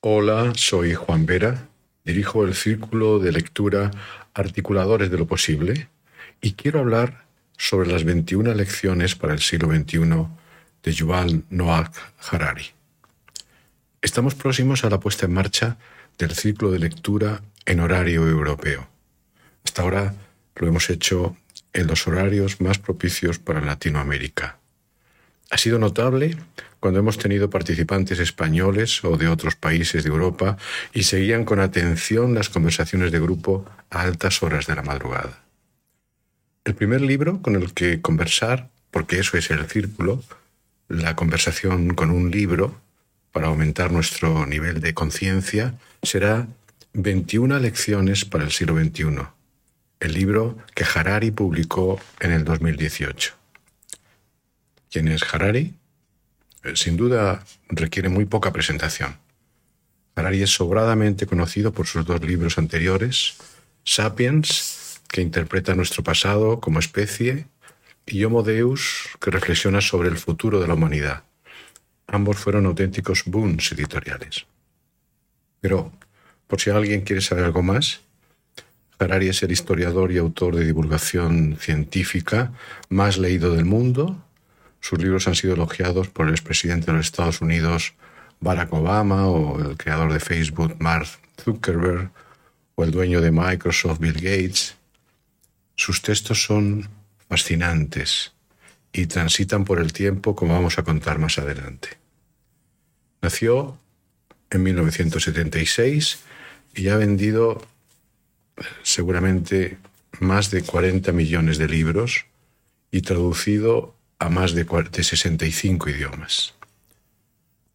Hola, soy Juan Vera, dirijo el círculo de lectura Articuladores de lo Posible y quiero hablar sobre las 21 lecciones para el siglo XXI de Yuval Noah Harari. Estamos próximos a la puesta en marcha del ciclo de lectura en horario europeo. Hasta ahora lo hemos hecho en los horarios más propicios para Latinoamérica. Ha sido notable cuando hemos tenido participantes españoles o de otros países de Europa y seguían con atención las conversaciones de grupo a altas horas de la madrugada. El primer libro con el que conversar, porque eso es el círculo, la conversación con un libro para aumentar nuestro nivel de conciencia, será 21 lecciones para el siglo XXI, el libro que Harari publicó en el 2018. ¿Quién es Harari? Eh, sin duda requiere muy poca presentación. Harari es sobradamente conocido por sus dos libros anteriores, Sapiens, que interpreta nuestro pasado como especie, y Homo Deus, que reflexiona sobre el futuro de la humanidad. Ambos fueron auténticos booms editoriales. Pero, por si alguien quiere saber algo más, Harari es el historiador y autor de divulgación científica más leído del mundo sus libros han sido elogiados por el expresidente de los Estados Unidos, Barack Obama, o el creador de Facebook, Mark Zuckerberg, o el dueño de Microsoft, Bill Gates. Sus textos son fascinantes y transitan por el tiempo como vamos a contar más adelante. Nació en 1976 y ha vendido seguramente más de 40 millones de libros y traducido a más de 65 idiomas.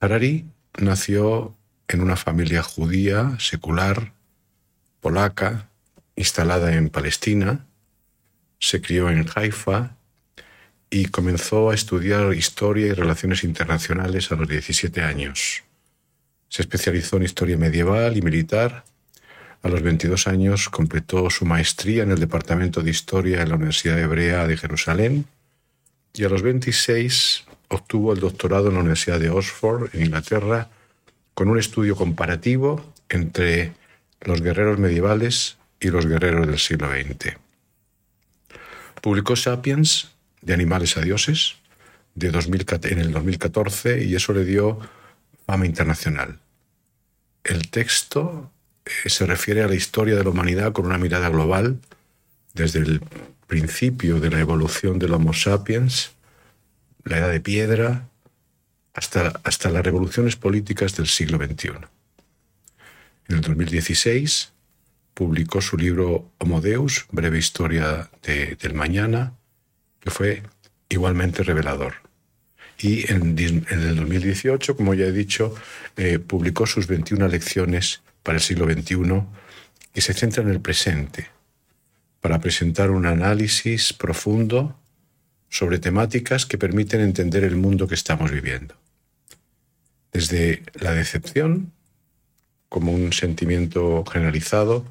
Harari nació en una familia judía, secular, polaca, instalada en Palestina, se crió en Haifa y comenzó a estudiar historia y relaciones internacionales a los 17 años. Se especializó en historia medieval y militar. A los 22 años completó su maestría en el Departamento de Historia en la Universidad Hebrea de Jerusalén y a los 26 obtuvo el doctorado en la Universidad de Oxford, en Inglaterra, con un estudio comparativo entre los guerreros medievales y los guerreros del siglo XX. Publicó Sapiens, de animales a dioses, en el 2014 y eso le dio fama internacional. El texto eh, se refiere a la historia de la humanidad con una mirada global, desde el principio de la evolución del Homo sapiens, la edad de piedra, hasta, hasta las revoluciones políticas del siglo XXI. En el 2016 publicó su libro Homo Deus, breve historia del mañana, que fue igualmente revelador. Y en, el 2018, como ya he dicho, eh, publicó sus 21 lecciones para el siglo XXI y se centra en el presente, para presentar un análisis profundo sobre temáticas que permiten entender el mundo que estamos viviendo. Desde la decepción, como un sentimiento generalizado,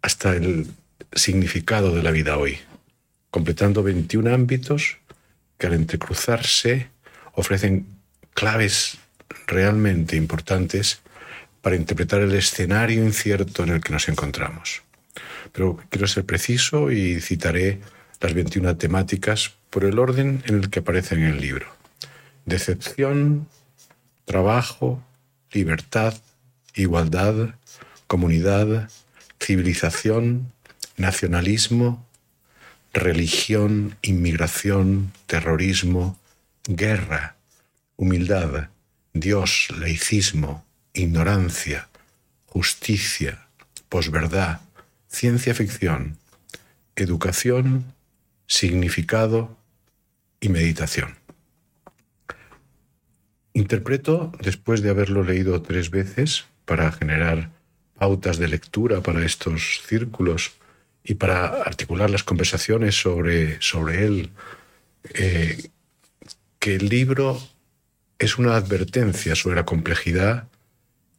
hasta el significado de la vida hoy, completando 21 ámbitos que al entrecruzarse ofrecen claves realmente importantes para interpretar el escenario incierto en el que nos encontramos pero quiero ser preciso y citaré las 21 temáticas por el orden en el que aparecen en el libro. Decepción, trabajo, libertad, igualdad, comunidad, civilización, nacionalismo, religión, inmigración, terrorismo, guerra, humildad, Dios, laicismo, ignorancia, justicia, posverdad, ciencia ficción, educación, significado y meditación. Interpreto, después de haberlo leído tres veces, para generar pautas de lectura para estos círculos y para articular las conversaciones sobre, sobre él, eh, que el libro es una advertencia sobre la complejidad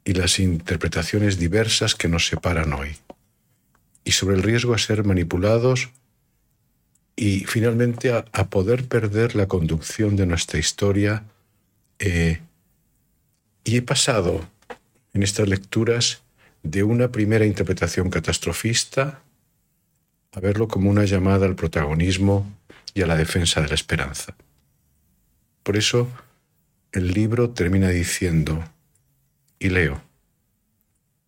y las interpretaciones diversas que nos separan hoy sobre el riesgo a ser manipulados y finalmente a, poder perder la conducción de nuestra historia. Eh, y he pasado en estas lecturas de una primera interpretación catastrofista a verlo como una llamada al protagonismo y a la defensa de la esperanza. Por eso, el libro termina diciendo, y leo,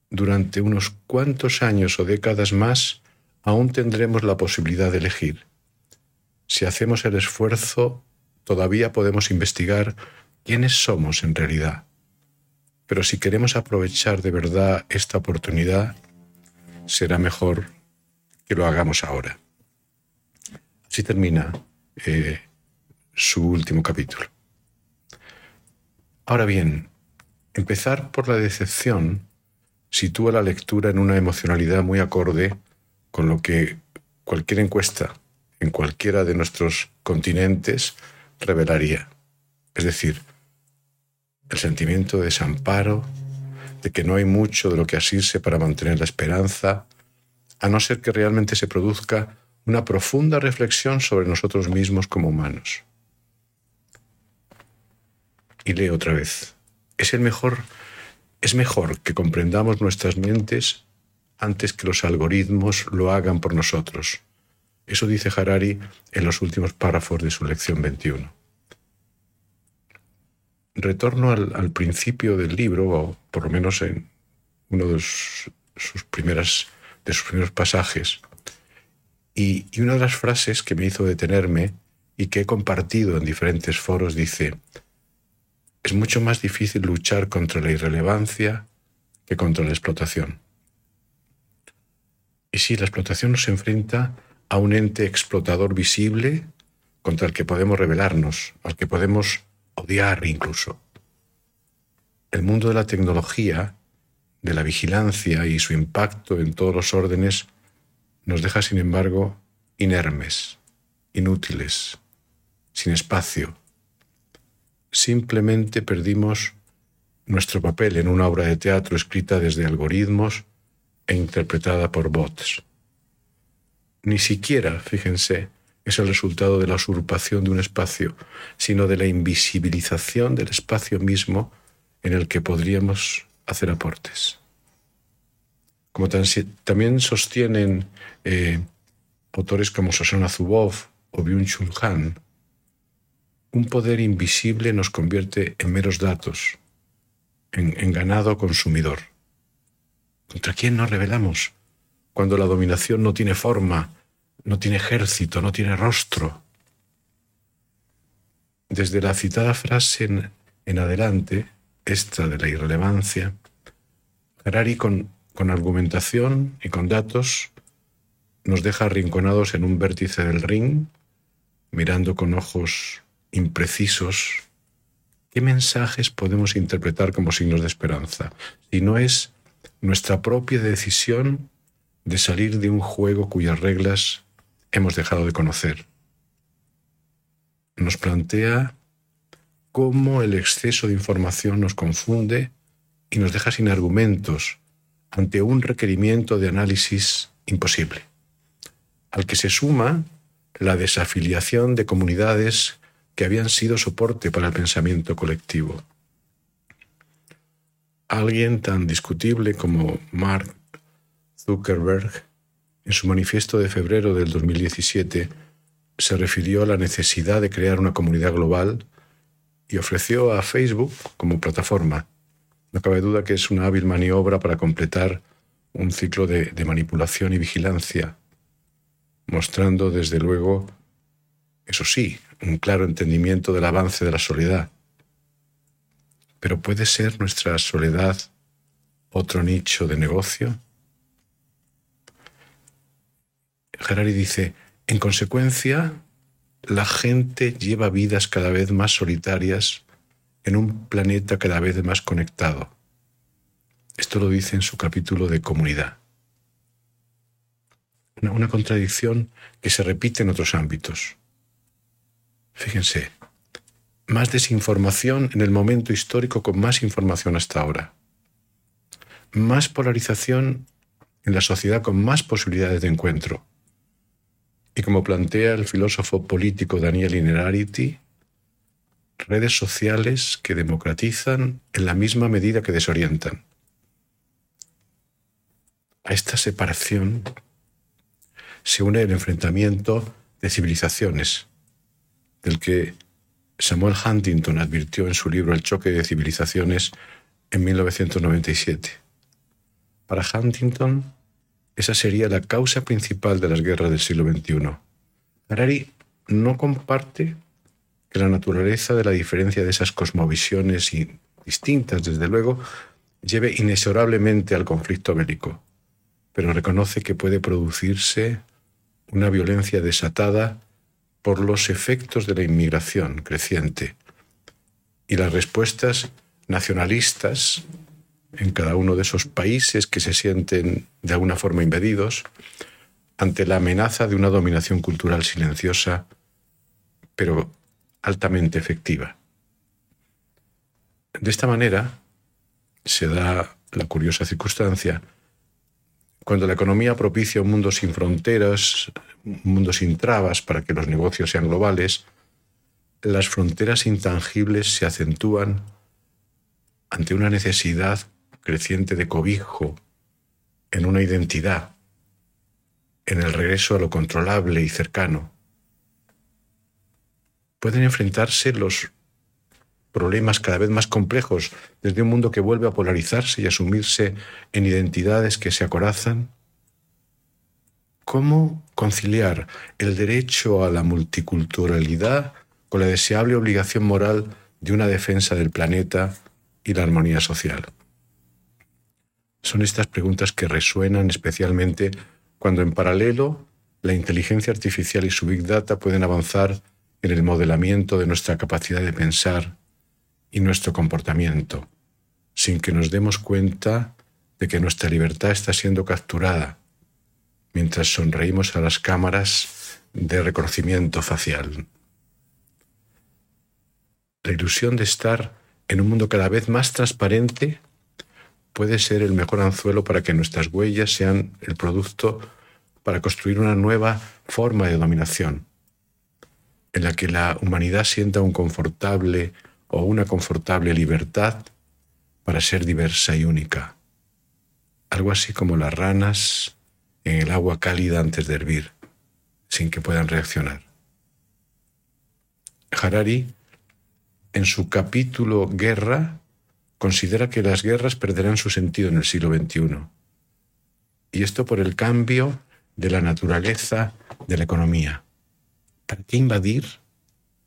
durante unos cuantos años o décadas más, aún tendremos la posibilidad de elegir. Si hacemos el esfuerzo, todavía podemos investigar quiénes somos en realidad. Pero si queremos aprovechar de verdad esta oportunidad, será mejor que lo hagamos ahora. Así termina eh, su último capítulo. Ahora bien, empezar por la decepción sitúa la lectura en una emocionalidad muy acorde con lo que cualquier encuesta en cualquiera de nuestros continentes revelaría. Es decir, el sentimiento de desamparo, de que no hay mucho de lo que asirse para mantener la esperanza, a no ser que realmente se produzca una profunda reflexión sobre nosotros mismos como humanos. Y leo otra vez. Es el mejor es mejor que comprendamos nuestras mentes antes que los algoritmos lo hagan por nosotros. Eso dice Harari en los últimos párrafos de su lección 21. Retorno al, principio del libro, o por lo menos en uno de sus, primeras, de sus primeros pasajes, y, y una de las frases que me hizo detenerme y que he compartido en diferentes foros dice, es mucho más difícil luchar contra la irrelevancia que contra la explotación. Y sí, la explotación nos enfrenta a un ente explotador visible contra el que podemos rebelarnos, al que podemos odiar incluso. El mundo de la tecnología, de la vigilancia y su impacto en todos los órdenes nos deja, sin embargo, inermes, inútiles, sin espacio, simplemente perdimos nuestro papel en una obra de teatro escrita desde algoritmos e interpretada por bots. Ni siquiera, fíjense, es el resultado de la usurpación de un espacio, sino de la invisibilización del espacio mismo en el que podríamos hacer aportes. Como también sostienen eh, autores como Sosana Zuboff o Byung-Chul Han, un poder invisible nos convierte en meros datos, en, ganado consumidor. ¿Contra quién nos rebelamos cuando la dominación no tiene forma, no tiene ejército, no tiene rostro? Desde la citada frase en, adelante, esta de la irrelevancia, Harari con, con argumentación y con datos nos deja arrinconados en un vértice del ring, mirando con ojos imprecisos, ¿qué mensajes podemos interpretar como signos de esperanza? Si no es nuestra propia decisión de salir de un juego cuyas reglas hemos dejado de conocer. Nos plantea cómo el exceso de información nos confunde y nos deja sin argumentos ante un requerimiento de análisis imposible, al que se suma la desafiliación de comunidades que habían sido soporte para el pensamiento colectivo. Alguien tan discutible como Mark Zuckerberg, en su manifiesto de febrero del 2017, se refirió a la necesidad de crear una comunidad global y ofreció a Facebook como plataforma. No cabe duda que es una hábil maniobra para completar un ciclo de, de manipulación y vigilancia, mostrando desde luego, eso sí, un claro entendimiento del avance de la soledad. Pero ¿puede ser nuestra soledad otro nicho de negocio? Harari dice, en consecuencia, la gente lleva vidas cada vez más solitarias en un planeta cada vez más conectado. Esto lo dice en su capítulo de comunidad. Una, una contradicción que se repite en otros ámbitos. Fíjense, más desinformación en el momento histórico con más información hasta ahora. Más polarización en la sociedad con más posibilidades de encuentro. Y como plantea el filósofo político Daniel Inerarity, redes sociales que democratizan en la misma medida que desorientan. A esta separación se une el enfrentamiento de civilizaciones, del que Samuel Huntington advirtió en su libro El choque de civilizaciones en 1997. Para Huntington, esa sería la causa principal de las guerras del siglo XXI. Harari no comparte que la naturaleza de la diferencia de esas cosmovisiones distintas, desde luego, lleve inexorablemente al conflicto bélico, pero reconoce que puede producirse una violencia desatada por los efectos de la inmigración creciente y las respuestas nacionalistas en cada uno de esos países que se sienten de alguna forma invadidos ante la amenaza de una dominación cultural silenciosa, pero altamente efectiva. De esta manera se da la curiosa circunstancia cuando la economía propicia un mundo sin fronteras, un mundo sin trabas para que los negocios sean globales, las fronteras intangibles se acentúan ante una necesidad creciente de cobijo en una identidad, en el regreso a lo controlable y cercano. Pueden enfrentarse los problemas cada vez más complejos desde un mundo que vuelve a polarizarse y a sumirse en identidades que se acorazan. ¿Cómo conciliar el derecho a la multiculturalidad con la deseable obligación moral de una defensa del planeta y la armonía social? Son estas preguntas que resuenan especialmente cuando en paralelo la inteligencia artificial y su big data pueden avanzar en el modelamiento de nuestra capacidad de pensar y nuestro comportamiento, sin que nos demos cuenta de que nuestra libertad está siendo capturada mientras sonreímos a las cámaras de reconocimiento facial. La ilusión de estar en un mundo cada vez más transparente puede ser el mejor anzuelo para que nuestras huellas sean el producto para construir una nueva forma de dominación, en la que la humanidad sienta un confortable o una confortable libertad para ser diversa y única, algo así como las ranas en el agua cálida antes de hervir, sin que puedan reaccionar. Harari, en su capítulo Guerra, considera que las guerras perderán su sentido en el siglo XXI. Y esto por el cambio de la naturaleza de la economía. ¿Para qué invadir?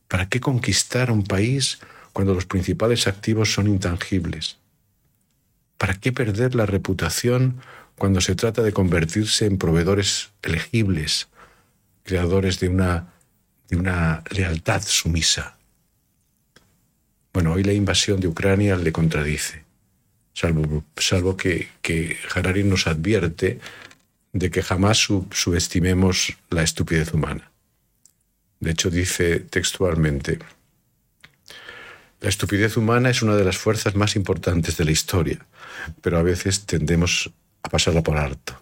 ¿Para qué conquistar un país cuando los principales activos son intangibles? ¿Para qué perder la reputación cuando se trata de convertirse en proveedores elegibles, creadores de una, de una lealtad sumisa? Bueno, hoy la invasión de Ucrania le contradice, salvo, que, que Harari nos advierte de que jamás subestimemos la estupidez humana. De hecho, dice textualmente, la estupidez humana es una de las fuerzas más importantes de la historia, pero a veces tendemos a pasarla por alto.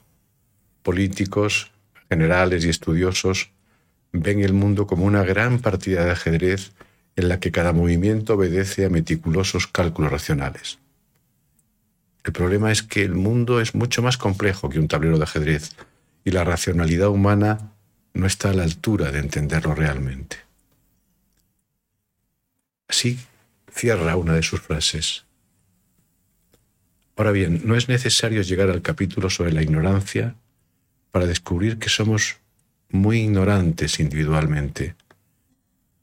Políticos, generales y estudiosos ven el mundo como una gran partida de ajedrez en la que cada movimiento obedece a meticulosos cálculos racionales. El problema es que el mundo es mucho más complejo que un tablero de ajedrez y la racionalidad humana no está a la altura de entenderlo realmente. Así cierra una de sus frases. Ahora bien, no es necesario llegar al capítulo sobre la ignorancia para descubrir que somos muy ignorantes individualmente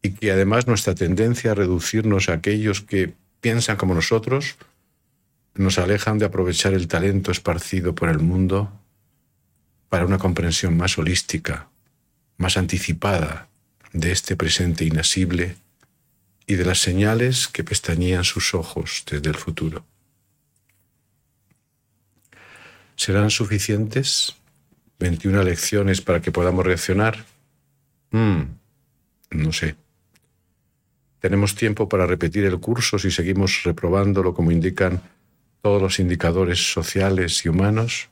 y que además nuestra tendencia a reducirnos a aquellos que piensan como nosotros nos alejan de aprovechar el talento esparcido por el mundo para una comprensión más holística, más anticipada de este presente inasible y de las señales que pestañean sus ojos desde el futuro. ¿Serán suficientes 21 lecciones para que podamos reaccionar? Mm, no sé. Tenemos tiempo para repetir el curso si seguimos reprobándolo como indican todos los indicadores sociales y humanos.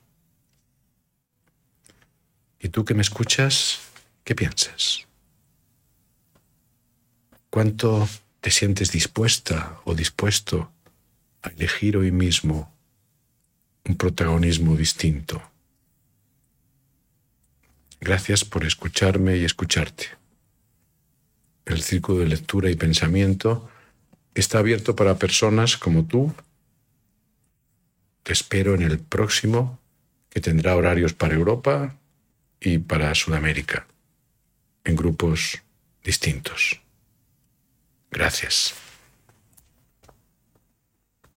¿Y tú que me escuchas, qué piensas? ¿Cuánto te sientes dispuesta o dispuesto a elegir hoy mismo un protagonismo distinto Gracias por escucharme y escucharte. El círculo de lectura y pensamiento está abierto para personas como tú. Te espero en el próximo, que tendrá horarios para Europa y para Sudamérica, en grupos distintos. Gracias.